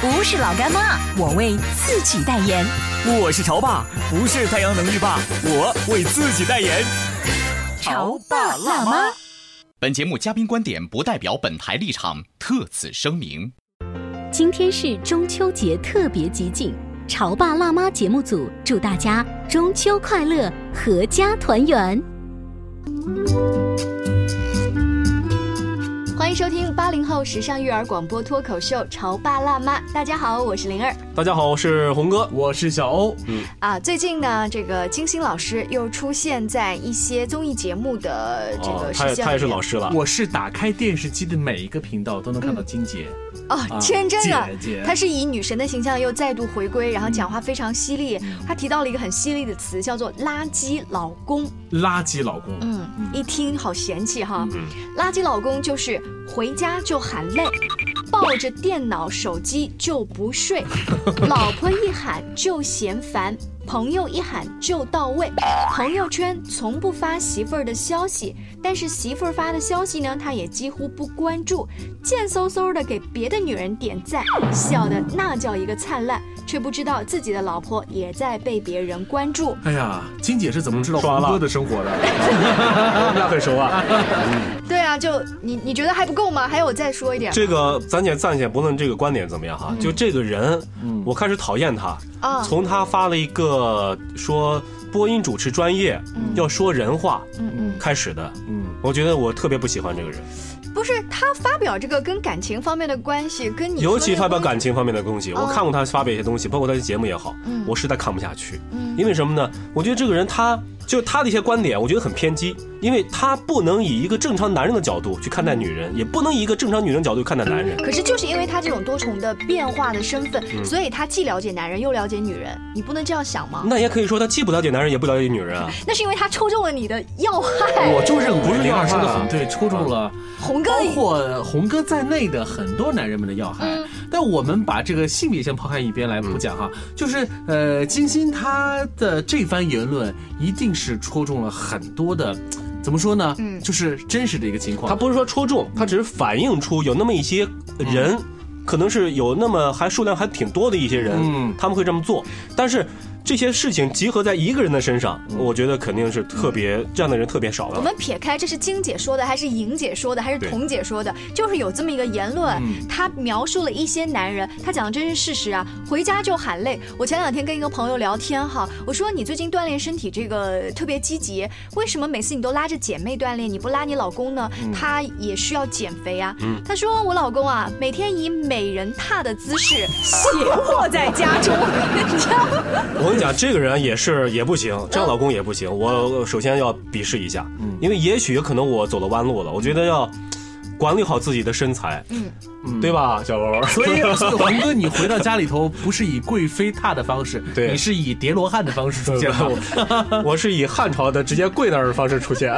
不是老干妈，我为自己代言。我是潮爸，不是太阳能浴霸，我为自己代言。潮爸辣妈。本节目嘉宾观点不代表本台立场，特此声明。今天是中秋节特别集锦，潮爸辣妈节目组祝大家中秋快乐，阖家团圆。欢迎收听八零后时尚育儿广播脱口秀《潮爸辣妈》，大家好，我是灵儿。大家好，我是红哥。我是小欧，嗯啊，最近呢，这个金星老师又出现在一些综艺节目的这哦个，他也他也是老师了。我是打开电视机的每一个频道都能看到金姐，哦，啊天真啊姐姐，她是以女神的形象又再度回归，然后讲话非常犀利。她提到了一个很犀利的词，叫做“垃圾老公”。垃圾老公，嗯，一听好嫌弃哈。垃圾老公就是回家就喊累，抱着电脑手机就不睡，老婆一喊就嫌烦，朋友一喊就到位。朋友圈从不发媳妇儿的消息，但是媳妇儿发的消息呢，他也几乎不关注，贱嗖嗖的给别的女人点赞，笑的那叫一个灿烂，却不知道自己的老婆也在被别人关注。哎呀，金姐是怎么知道胡歌的生活的？他们俩很熟啊。对啊，就你你觉得还不够吗？还有我再说一点。这个咱姐暂且不论这个观点怎么样哈，就这个人，嗯我开始讨厌他。啊从他发了一个说播音主持专业要说人话嗯嗯。开始的，嗯，我觉得我特别不喜欢这个人，不是他发表这个跟感情方面的关系，跟你尤其发表感，情方面的东西，我哦看过他发表一些东西，包括他的节目也好嗯，我实在看不下去。嗯因为什么呢？我觉得这个人他就他的一些观点，我觉得很偏激，因为他不能以一个正常男人的角度去看待女人，也不能以一个正常女人角度看待男人。可是就是因为他这种多重的变化的身份，嗯所以他既了解男人又了解女人，你不能这样想吗？那也可以说他既不了解男人，也不了解女人啊。那是因为他抽中了你的要害。我就认不是为灵儿说的很对，抽中了红哥包括红哥在内的很多男人们的要害。嗯但我们把这个性别先抛开一边来不讲哈，就是呃，金星他的这番言论一定是戳中了很多的，怎么说呢？嗯就是真实的一个情况。他不是说戳中，他只是反映出有那么一些人，可能是有那么还数量还挺多的一些人，嗯他们会这么做。但是这些事情集合在一个人的身上，我觉得肯定是特别这样的人特别少了我。们撇开这是晶姐说的，还是莹姐说的，还是彤姐说的，就是有这么一个言论，嗯他描述了一些男人，他讲的真是事实啊。回家就喊累。我前两天跟一个朋友聊天哈，我说你最近锻炼身体这个特别积极，为什么每次你都拉着姐妹锻炼，你不拉你老公呢？他也需要减肥啊。他说我老公啊，每天以美人榻的姿势斜卧在家中，你知道吗？讲，这个人也是也不行，这样老公也不行。我首先要鄙视一下，因为也许可能我走了弯路了。我觉得要管理好自己的身材，嗯，对吧，小罗？所以，所以红哥，你回到家里头不是以贵妃榻的方式，对你是以叠罗汉的方式出现的？我我是以汉朝的直接跪那儿的方式出现。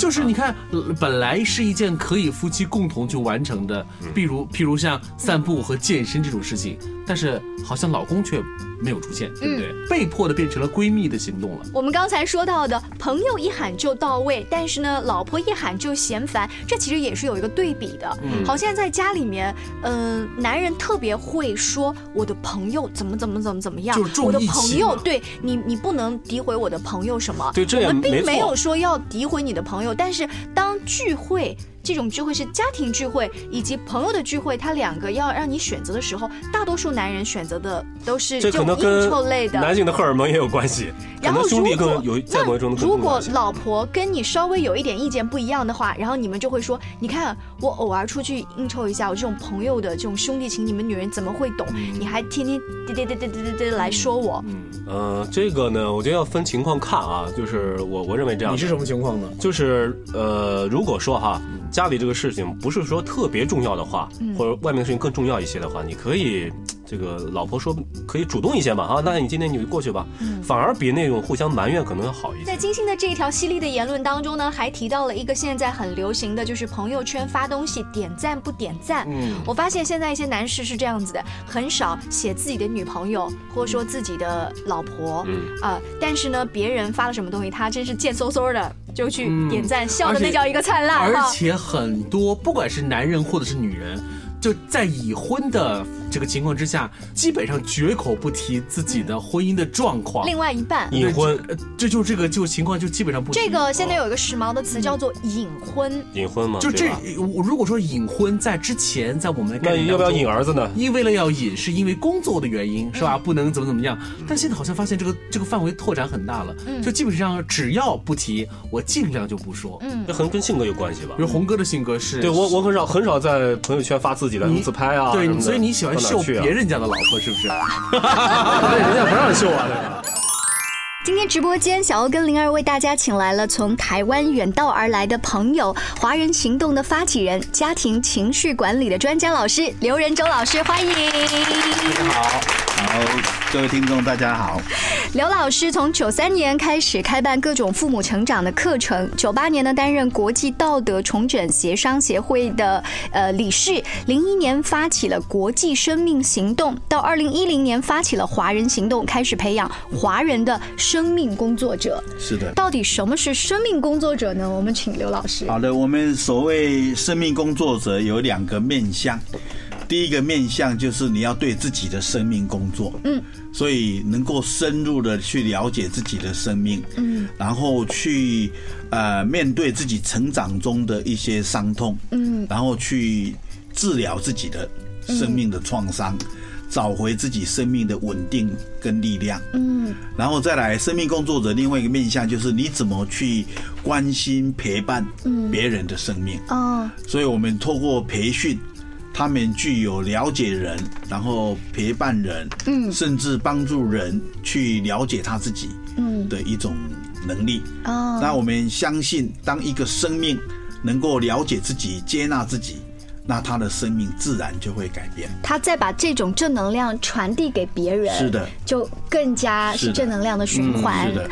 就是你看，呃本来是一件可以夫妻共同去完成的，譬如譬如像散步和健身这种事情，但是好像老公却没有出现，对不对？被迫的变成了闺蜜的行动了。我们刚才说到的朋友一喊就到位，但是呢，老婆一喊就嫌烦，这其实也是有一个对比的。好像在家里面，嗯、男人特别会说我的朋友怎么怎么怎么怎么样，就是重我的朋友对你，你不能诋毁我的朋友什么。对这也我们并没有说要诋毁你的朋友，但是当聚会。这种聚会是家庭聚会以及朋友的聚会，他两个要让你选择的时候，大多数男人选择的都是这种应可能跟酬类的。男性的荷尔蒙也有关系，然后兄弟如果更有在某一种那如果老婆跟你稍微有一点意见不一样的话，然后你们就会说，你看我偶尔出去应酬一下，我这种朋友的这种兄弟情，你们女人怎么会懂？你还天天嘚嘚嘚嘚嘚嘚嘚来说我，嗯呃，这个呢，我觉得要分情况看啊，就是我我认为这样，你是什么情况呢？就是呃，如果说哈，家里这个事情不是说特别重要的话，或者外面的事情更重要一些的话，你可以这个老婆说可以主动一些嘛啊，那你今天你就过去吧，反而比那种互相埋怨可能要好一些。在金星的这一条犀利的言论当中呢，还提到了一个现在很流行的就是朋友圈发东西点赞不点赞。嗯。我发现现在一些男士是这样子的，很少写自己的女朋友或者说自己的老婆，嗯。啊、但是呢，别人发了什么东西，他真是贱嗖嗖的就去嗯点赞，笑的那叫一个灿烂哈。而且很多不管是男人或者是女人，就在已婚的这个情况之下，基本上绝口不提自己的婚姻的状况。另外一半，隐婚，这呃这就这个就情况就基本上不提。这个现在有一个时髦的词叫做隐婚。隐婚嘛，就这，我如果说隐婚在之前，在我们的概那要不要念当中引儿子呢？因为了要隐，是因为工作的原因，是吧？嗯不能怎么怎么样。但现在好像发现这个这个范围拓展很大了，嗯就基本上只要不提，我尽量就不说。嗯这可能跟性格有关系吧比。如红哥的性格是，对我，我很少很少在朋友圈发自己的自拍啊，对，所以你喜欢秀别人家的老婆是不是？对，人家不让秀啊，这个。今天直播间，小欧跟灵儿为大家请来了从台湾远道而来的朋友，华人行动的发起人，家庭情绪管理的专家老师刘仁洲老师，欢迎。你好，各位听众大家好。刘老师从九三年开始开办各种父母成长的课程，九八年呢担任国际道德重整协商协会的呃理事，零一年发起了国际生命行动，到二零一零年发起了华人行动，开始培养华人的生命工作者。是的。到底什么是生命工作者呢？我们请刘老师。好的，我们所谓生命工作者有两个面向，第一个面向就是你要对自己的生命工作，嗯，所以能够深入的去了解自己的生命，嗯，然后去呃面对自己成长中的一些伤痛，嗯，然后去治疗自己的生命的创伤。找回自己生命的稳定跟力量，嗯，然后再来生命工作者另外一个面向就是你怎么去关心陪伴别人的生命，哦，所以我们透过培训，他们具有了解人，然后陪伴人，嗯，甚至帮助人去了解他自己，嗯的一种能力。哦，那我们相信，当一个生命能够了解自己、接纳自己，那他的生命自然就会改变。他再把这种正能量传递给别人，是的，就更加是正能量的循环。是的。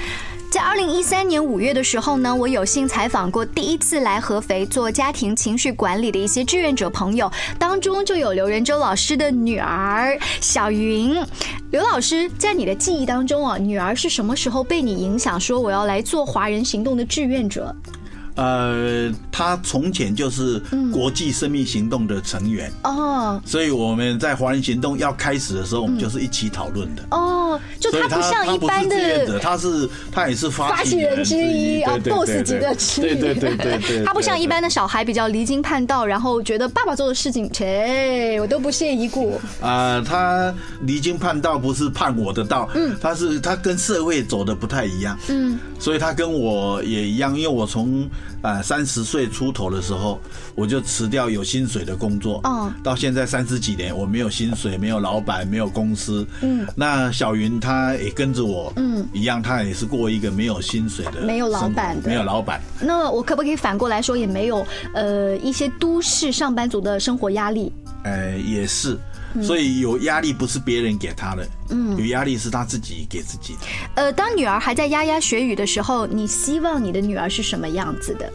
在二零一三年五月的时候呢，我有幸采访过第一次来合肥做家庭情绪管理的一些志愿者朋友，当中就有刘仁洲老师的女儿小云。刘老师在你的记忆当中啊，女儿是什么时候被你影响，说我要来做华人行动的志愿者？呃，他从前就是国际生命行动的成员，哦。所以我们在华人行动要开始的时候，我们就是一起讨论的。哦，就他不像一般的者，他是他也是发发起人之一啊，boss 级的之一。对对对对对，他不像一般的小孩比较离经叛道，然后觉得爸爸做的事情，切，我都不屑一顾。啊、他离经叛道不是叛我的道，嗯，他是他跟社会走的不太一样，嗯，所以他跟我也一样，因为我从呃三十岁出头的时候，我就辞掉有薪水的工作，哦。到现在三十几年，我没有薪水，没有老板，没有公司，嗯，那小云她也跟着我，嗯，一样，她也是过一个没有薪水的，没有老板的。没有老板，那我可不可以反过来说，也没有呃一些都市上班族的生活压力？呃，也是。所以有压力不是别人给他的，嗯，有压力是他自己给自己的。呃，当女儿还在牙牙学语的时候，你希望你的女儿是什么样子的？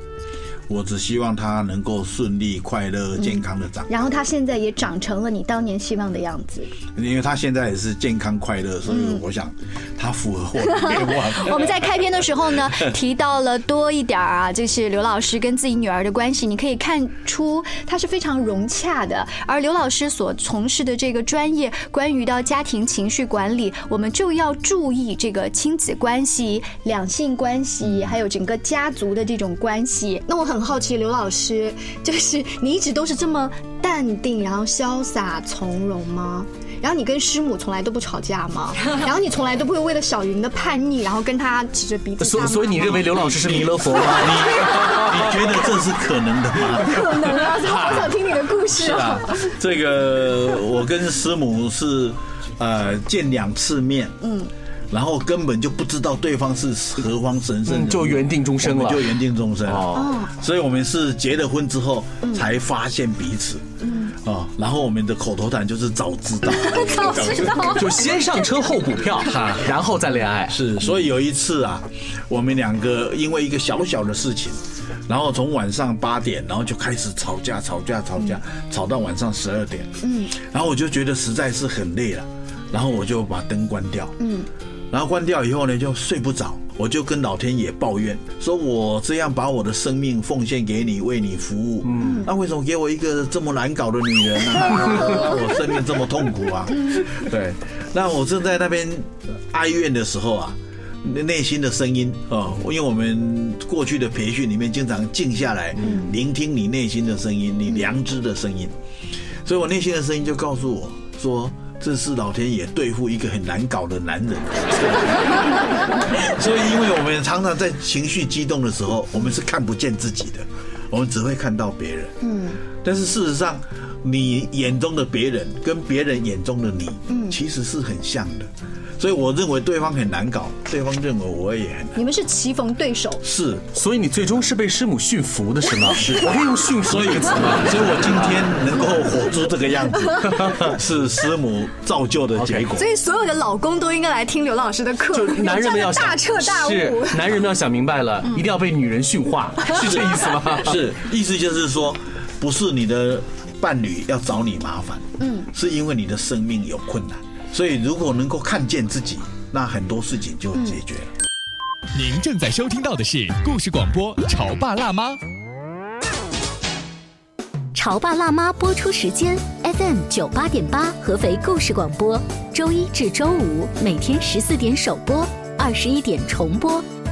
我只希望他能够顺利、快乐、健康的长，然后他现在也长成了你当年希望的样子。因为他现在也是健康快乐，所以我想他符合我的愿望。我们在开篇的时候呢，提到了多一点儿啊，就是刘老师跟自己女儿的关系，你可以看出他是非常融洽的。而刘老师所从事的这个专业，关于到家庭情绪管理，我们就要注意这个亲子关系、两性关系，还有整个家族的这种关系。那我很很好奇，刘老师，就是 你一直都是这么淡定，然后潇洒从容吗？然后你跟师母从来都不吵架吗？然后你从来都不会为了小云的叛逆，然后跟他指着鼻子所所以你认为刘老师是弥勒佛吗？你觉得这是可能的吗？可能啊？我好想听你的故事啊哦。，这个我跟师母是呃见两次面，嗯，然后根本就不知道对方是何方神圣，嗯就缘定终生了。就缘定终生哦哦。所以我们是结了婚之后才发现彼此，嗯，哦，然后我们的口头禅就是早知道，早知道，就先上车后补票，哈。然后再恋爱。是，所以有一次啊，我们两个因为一个小小的事情，然后从晚上八点，然后就开始吵架，吵架，吵架，吵到晚上十二点。嗯，然后我就觉得实在是很累了，然后我就把灯关掉。嗯，然后关掉以后呢，就睡不着。我就跟老天爷抱怨，说我这样把我的生命奉献给你，为你服务，嗯，那为什么给我一个这么难搞的女人呢、让 我生命这么痛苦啊？对，那我正在那边哀怨的时候啊，内心的声音啊，因为我们过去的培训里面经常静下来，聆听你内心的声音，你良知的声音，所以我内心的声音就告诉我说。这是老天爷对付一个很难搞的男人，所以因为我们常常在情绪激动的时候，我们是看不见自己的，我们只会看到别人。嗯，但是事实上，你眼中的别人跟别人眼中的你，嗯，其实是很像的。所以我认为对方很难搞，对方认为我也很难。你们是棋逢对手，是，所以你最终是被师母驯服的是吗？是，我可以用驯服这个词吗？所以我今天能够活出这个样子，是师母造就的结果所。以所有的老公都应该来听刘老师的课，就男人们要大彻大悟。是男人们要想明白了，一定要被女人驯化，是这意思吗？是，意思就是说，不是你的伴侣要找你麻烦，嗯，是因为你的生命有困难，所以如果能够看见自己，那很多事情就解决了。您正在收听到的是故事广播《潮爸辣妈》。潮爸辣妈播出时间：FM 九八点八，合肥故事广播，周一至周五每天十四点首播，二十一点重播。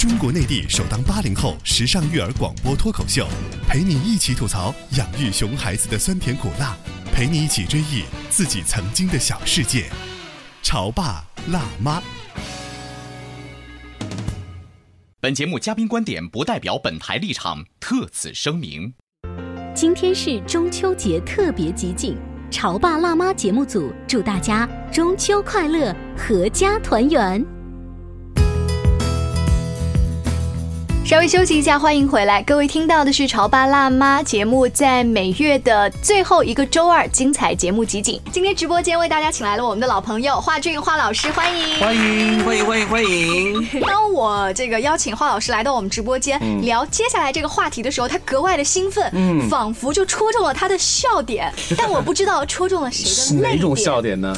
中国内地首档八零后时尚育儿广播脱口秀，陪你一起吐槽养育熊孩子的酸甜苦辣，陪你一起追忆自己曾经的小世界。潮爸辣妈。本节目嘉宾观点不代表本台立场，特此声明。今天是中秋节特别集锦，潮爸辣妈节目组祝大家中秋快乐，阖家团圆。稍微休息一下，欢迎回来。各位听到的是《潮爸辣妈》节目，在每月的最后一个周二，精彩节目集锦。今天直播间为大家请来了我们的老朋友华俊华老师，欢迎。欢迎，欢迎欢迎欢迎！当我这个邀请华老师来到我们直播间、聊接下来这个话题的时候，他格外的兴奋，仿佛就戳中了他的笑点，但我不知道戳中了谁的泪点。哪种笑？点呢？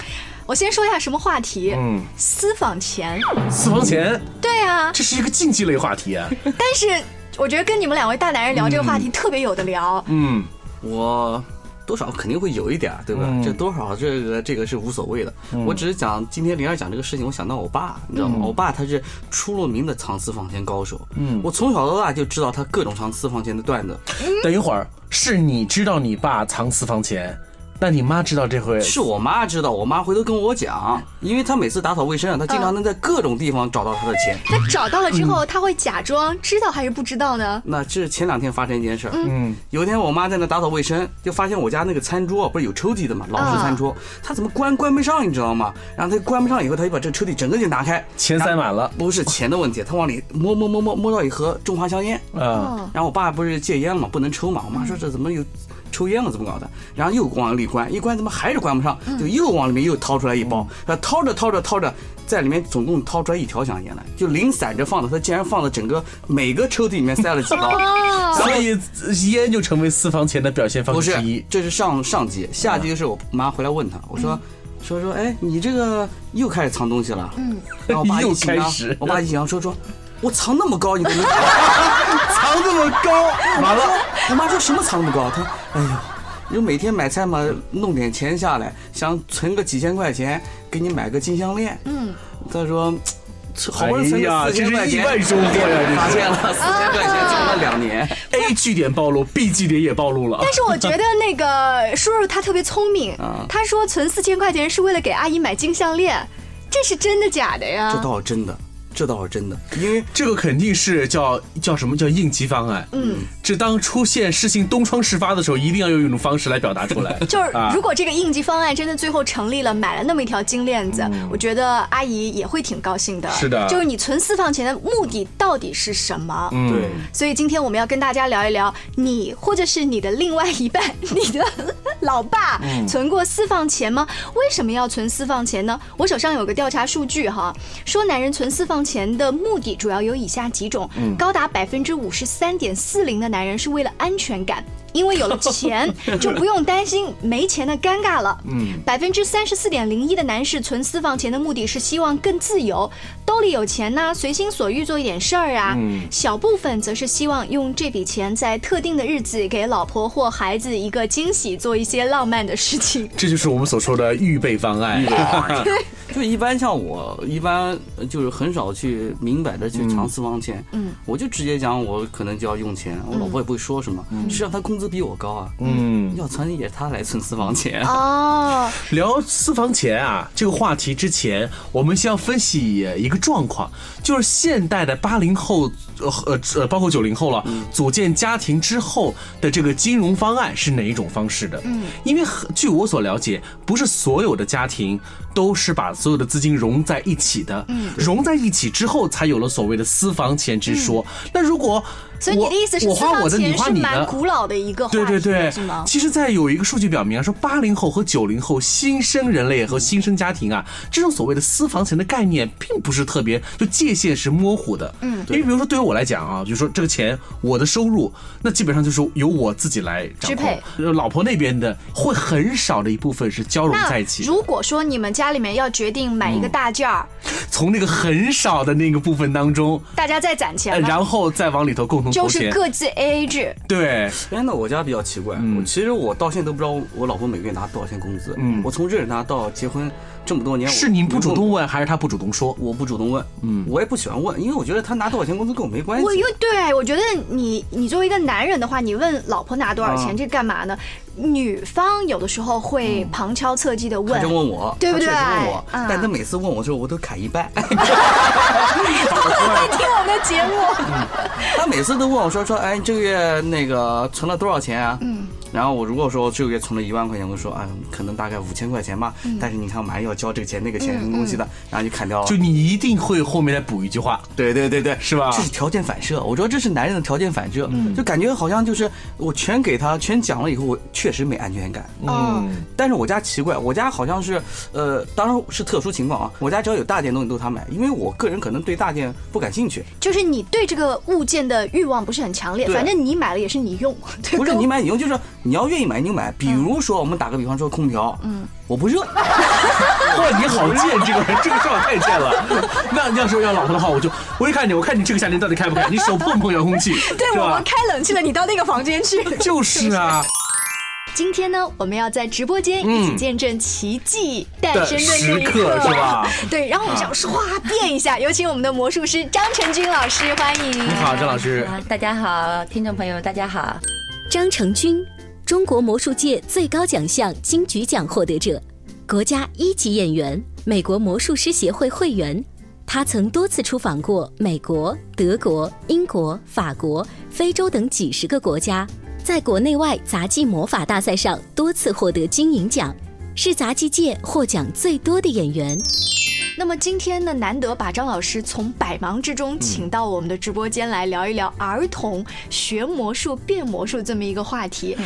我先说一下什么话题。嗯，私房钱。私房钱，对啊，这是一个竞技类话题啊。但是我觉得跟你们两位大男人聊这个话题特别有的聊。嗯，我多少肯定会有一点，对吧？嗯这多少这个这个是无所谓的。我只是讲今天灵儿讲这个事情，我想到我爸，你知道吗？我爸他是出了名的藏私房钱高手。嗯我从小到大就知道他各种藏私房钱的段子。等一会儿，是你知道你爸藏私房钱，那你妈知道这回是我妈知道，我妈回头跟我讲，因为她每次打扫卫生啊，她经常能在各种地方找到她的钱。她找到了之后，她会假装知道还是不知道呢？那这是前两天发生一件事儿。嗯，有一天我妈在那打扫卫生，就发现我家那个餐桌不是有抽屉的嘛，老式餐桌，她怎么关关不上，你知道吗？然后她关不上以后，她就把这抽屉整个就拿开，钱塞满了不是钱的问题，她往里摸摸摸摸摸到一盒中华香烟。嗯。然后我爸不是戒烟了嘛，不能抽嘛。我妈说这怎么有抽烟了怎么搞的？然后又往里关，一关怎么还是关不上？就又往里面又掏出来一包，然后掏着掏着掏着，在里面总共掏出来一条香烟来，就零散着放的，他竟然放到整个每个抽屉里面塞了几包。所以烟就成为私房钱的表现方不是式之一。，这是上上级，下级就是我妈回来问他，我说。说说，哎，你这个又开始藏东西了。嗯，然后我爸一又紧张 开始我爸一紧张说说，我藏那么高，你都能 藏这么高，完了，我妈说什么藏那么高？她，哎呦，你就每天买菜嘛，弄点钱下来，想存个几千块钱，给你买个金项链。嗯，他说，好不容易存哎呀个四千块钱，这是意外收获呀这是发现了四千块钱存了两年。A 据点暴露，B 据点也暴露了。但是我觉得那个叔叔他特别聪明啊，他说存四千块钱是为了给阿姨买金项链，这是真的假的呀？这倒是真的，这倒是真的，因为这个肯定是叫叫什么叫应急方案。嗯，这当出现事情东窗事发的时候，一定要用一种方式来表达出来。就是啊如果这个应急方案真的最后成立了，买了那么一条金链子，我觉得阿姨也会挺高兴的。是的就是你存私房钱的目的到底是什么？嗯对，所以今天我们要跟大家聊一聊，你或者是你的另外一半，你的老爸存过私房钱吗？为什么要存私房钱呢？我手上有个调查数据哈，说男人存私房钱的目的主要有以下几种，高达百分之五十三点四零的男人是为了安全感。因为有了钱，就不用担心没钱的尴尬了。嗯，百分之三十四点零一的男士存私房钱的目的是希望更自由，兜里有钱呢、随心所欲做一点事儿啊。嗯小部分则是希望用这笔钱在特定的日子给老婆或孩子一个惊喜，做一些浪漫的事情。这就是我们所说的预备方案。就一般像我，一般就是很少去明摆着去藏私房钱。嗯，我就直接讲，我可能就要用钱，我老婆也不会说什么。实际上她工资比我高啊，嗯，要存也是她来存私房钱。哦，聊私房钱啊这个话题之前，我们先要分析一个状况，就是现代的八零后，呃呃呃，包括九零后了，组建家庭之后的这个金融方案是哪一种方式的？嗯，因为很据我所了解，不是所有的家庭都是把所有的资金融在一起的，嗯，融在一起之后才有了所谓的私房钱之说。那如果所以你的意思是私房我花我的，你钱是花你的。蛮古老的一个话题，对对对是吗，？其实，在有一个数据表明啊，说八零后和九零后新生人类和新生家庭啊，这种所谓的私房钱的概念，并不是特别，就界限是模糊的。嗯，因为比如说对于我来讲啊，就是说这个钱我的收入，那基本上就是由我自己来支配。呃老婆那边的会很少的一部分是交融在一起，如果说你们家里面要决定买一个大件儿，从那个很少的那个部分当中，大家再攒钱然后再往里头共同投就是。各自 A A 制。对，哎，那我家比较奇怪，我其实我到现在都不知道我老婆每个月拿多少钱工资。嗯我从认识她到结婚这么多年，是你不主动问，还是他不主动说？我不主动问，嗯，我也不喜欢问，因为我觉得他拿多少钱工资跟我没关系。我因为对我觉得你你作为一个男人的话，你问老婆拿多少钱，啊这干嘛呢？女方有的时候会旁敲侧击的问，她就问我，对不对她确实问我，嗯但他每次问我之后，我都砍一半。他会听我们的节目。他每次都问我说说，哎，你这个月那个存了多少钱啊？嗯。然后我如果说这个月存了一万块钱，我说，哎，可能大概五千块钱吧。但是你看，马上要交这个钱那个钱什么东西的，然后就砍掉了。就你一定会后面再补一句话，对对对对，是吧这是条件反射，我觉得这是男人的条件反射，就感觉好像就是我全给他，全讲了以后，我确实没安全感。嗯，但是我家奇怪，我家好像是，呃，当然是特殊情况啊。我家只要有大件东西都他买，因为我个人可能对大件不感兴趣。就是你对这个物件的欲望不是很强烈，反正你买了也是你用，对不是你买你用，就是你要愿意买你就买。比如说，我们打个比方说空调，嗯，我不热，哇，你好贱，这个人，这个说法太贱了。那你要是要老婆的话，我就我一看你，我看你这个夏天到底开不开，你手碰不碰遥控器，对我们？开冷气了，你到那个房间去。就是啊，今天呢，我们要在直播间一起见证奇迹诞生的那一的时刻是吧？对，然后我们想唰变一下，有请我们的魔术师张成军老师，欢迎。你好，张老师。啊，大家好，听众朋友们，大家好。张成军，中国魔术界最高奖项金菊奖获得者，国家一级演员，美国魔术师协会会员。他曾多次出访过美国、德国、英国、法国、非洲等几十个国家，在国内外杂技魔法大赛上多次获得金银奖，是杂技界获奖最多的演员。那么今天呢，难得把张老师从百忙之中请到我们的直播间来聊一聊儿童学魔术、变魔术这么一个话题。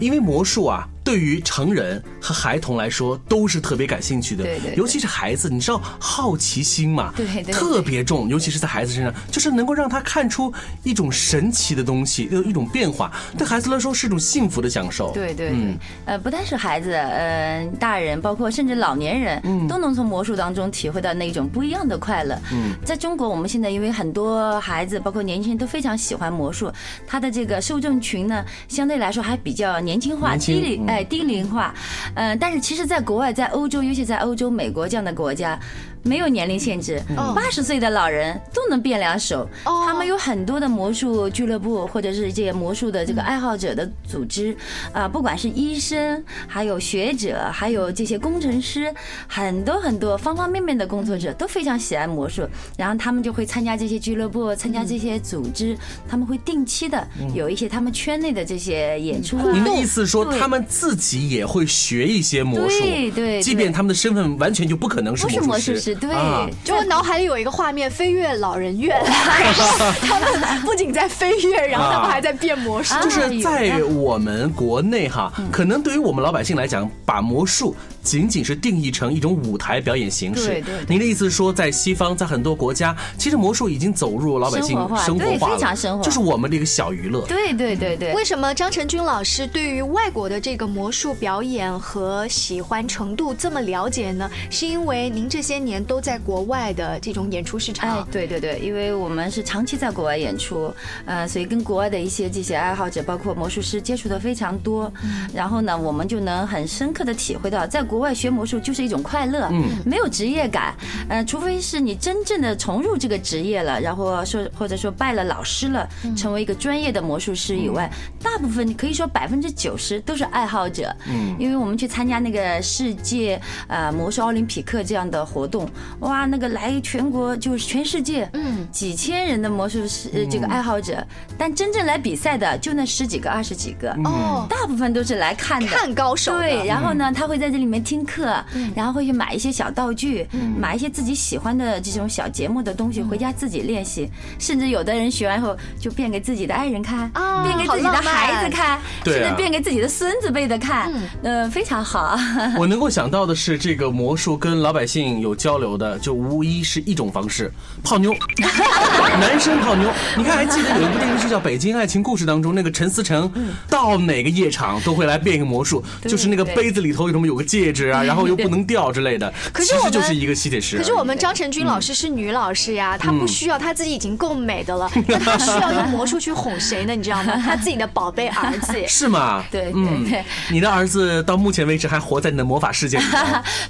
因为魔术啊，对于成人和孩童来说都是特别感兴趣的，对对对尤其是孩子，你知道好奇心嘛，对对对特别重，尤其是在孩子身上，就是能够让他看出一种神奇的东西，有一种变化，对孩子来说是一种幸福的享受。对对对，嗯呃，不但是孩子，呃，大人，包括甚至老年人，嗯都能从魔术当中体会到那种不一样的快乐。嗯在中国，我们现在因为很多孩子，包括年轻人都非常喜欢魔术，他的这个受众群呢，相对来说还比较年轻化、年轻低龄，嗯低龄化。呃，但是其实，在国外，在欧洲，尤其在欧洲、美国这样的国家。没有年龄限制，嗯。八十岁的老人都能变两手。哦。他们有很多的魔术俱乐部，或者是这些魔术的这个爱好者的组织，啊，不管是医生，还有学者，还有这些工程师，很多很多方方面面的工作者都非常喜爱魔术，然后他们就会参加这些俱乐部，参加这些组织，他们会定期的有一些他们圈内的这些演出啊。您的意思是说，他们自己也会学一些魔术，对对即便他们的身份完全就不可能是魔术师，对，啊就我脑海里有一个画面，飞跃老人院，他们不仅在飞跃，然后他们还在变魔术。啊就是在我们国内哈，嗯可能对于我们老百姓来讲，把魔术仅仅是定义成一种舞台表演形式。对对对您的意思是说，在西方，在很多国家，其实魔术已经走入老百姓生活化生活对非常生活就是我们的一个小娱乐。对对对对。为什么张成军老师对于外国的这个魔术表演和喜欢程度这么了解呢？是因为您这些年都在国外的这种演出市场哎场，，对对对，因为我们是长期在国外演出，呃，所以跟国外的一些这些爱好者，包括魔术师接触的非常多。然后呢，我们就能很深刻的体会到，在国外学魔术就是一种快乐，嗯。没有职业感。呃，除非是你真正的重入这个职业了，然后说或者说拜了老师了，成为一个专业的魔术师以外，大部分可以说百分之九十都是爱好者。嗯，因为我们去参加那个世界呃魔术奥林匹克这样的活动，哇，那个来全国就是全世界，嗯，几千人的魔术师呃这个爱好者，但真正来比赛的就那十几个、二十几个，哦，大部分都是来看的。看高手对，然后呢，他会在这里面听课，然后会去买一些小道具，买一些自己喜欢的这种小节目的东西，回家自己练习。甚至有的人学完后就变给自己的爱人看，啊变给自己的孩子看，甚至变给自己的孙子辈的看，呃，非常好。我能够想到的是，这个魔术跟老百姓有交流的，就无疑是一种方式，泡妞，男生泡妞。你看，还记得有一部电视剧叫《北京爱情故事》当中，那个陈思诚到哪个夜场都会来变一个魔术，就是那个杯子里头有什么有个戒指啊，然后又不能掉之类的。可是我们实就是一个吸铁石。可是我们张晨军老师是女老师呀，她不需要，她自己已经够美的了，那她需要用魔术去哄谁呢？你知道吗？她自己的宝贝儿子。是吗？对对嗯对，你的儿子到目前为止还活在你的魔法世界里。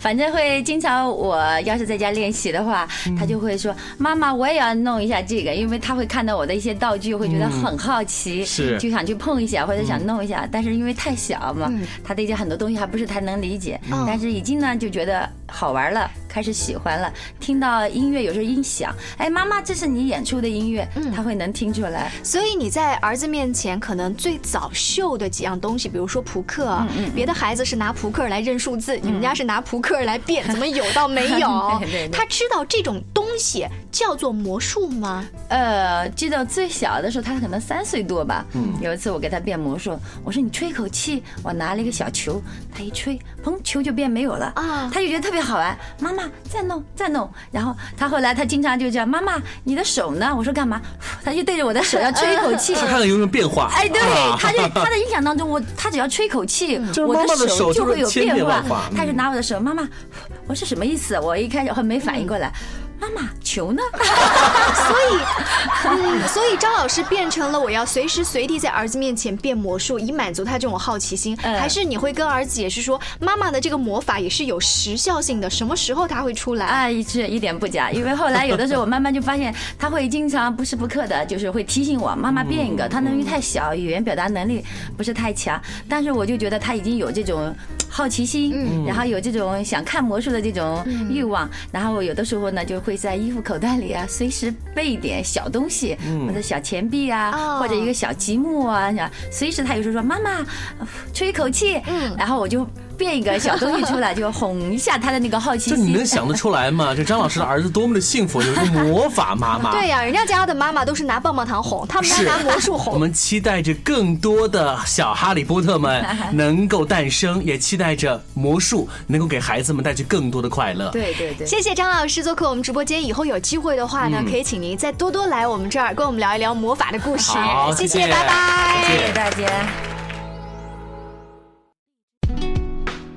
反正会经常，我要是在家练习的话，他就会说：“妈妈，我也要弄一下这个。”因为他会看到我的一些道具，会觉得很好奇，是就想去碰一下或者想弄一下。但是因为太小嘛，他对这很多东西还不是太能理解。但是一进呢就觉得好玩了，开始喜欢了。听到音乐有时候音响，哎，妈妈，这是你演出的音乐，他会能听出来。所以你在儿子面前可能最早秀的几样东西，比如说扑克啊，别的孩子是拿扑克来认数字，你们家是拿扑克来变，怎么有到没有对对？对他知道这种东西叫做魔术吗？呃，记得最小的时候，他可能三岁多吧。嗯，有一次我给他变魔术，我说你吹一口气，我拿了一个小球，他一吹，砰，球就变没有了啊他就觉得特别好玩。妈妈再弄再弄，然后他后来他经常就这样，妈妈你的手呢？我说干嘛？他就对着我的手要吹一口气。他看看有没有变化。哎，对啊，他就 他的印象当中，我他只要吹一口气，我的手手就会有变化他就拿我的手，妈妈，我是什么意思？我一开始还没反应过来，妈妈球呢？所以，嗯，所以张老师变成了我要随时随地在儿子面前变魔术，以满足他这种好奇心。嗯还是你会跟儿子解释说，妈妈的这个魔法也是有时效性的，什么时候它会出来？啊，是一点不假，因为后来有的时候我慢慢就发现，他会经常不时不刻的，就是会提醒我妈妈变一个。他能力太小，语言表达能力不是太强，但是我就觉得他已经有这种好奇心，然后有这种想看魔术的这种欲望，然后有的时候呢就会在衣服口袋里啊随时备一点小东西，或者小钱币啊，哦。或者一个小积木啊，随时他有时候说妈妈吹一口气，然后我就变一个小东西出来，就哄一下他的那个好奇这心。你能想得出来吗？这张老师的儿子多么的幸福，有一个魔法妈妈。对呀、人家家的妈妈都是拿棒棒糖哄，他们家是拿魔术哄我。们期待着更多的小哈利波特们 能够诞生，也期待着魔术能够给孩子们带去更多的快乐。对对对，谢谢张老师做客我们直播间，以后有机会的话呢，嗯可以请您再多多来我们这儿跟我们聊一聊魔法的故事。好谢谢谢拜拜。谢谢谢大家。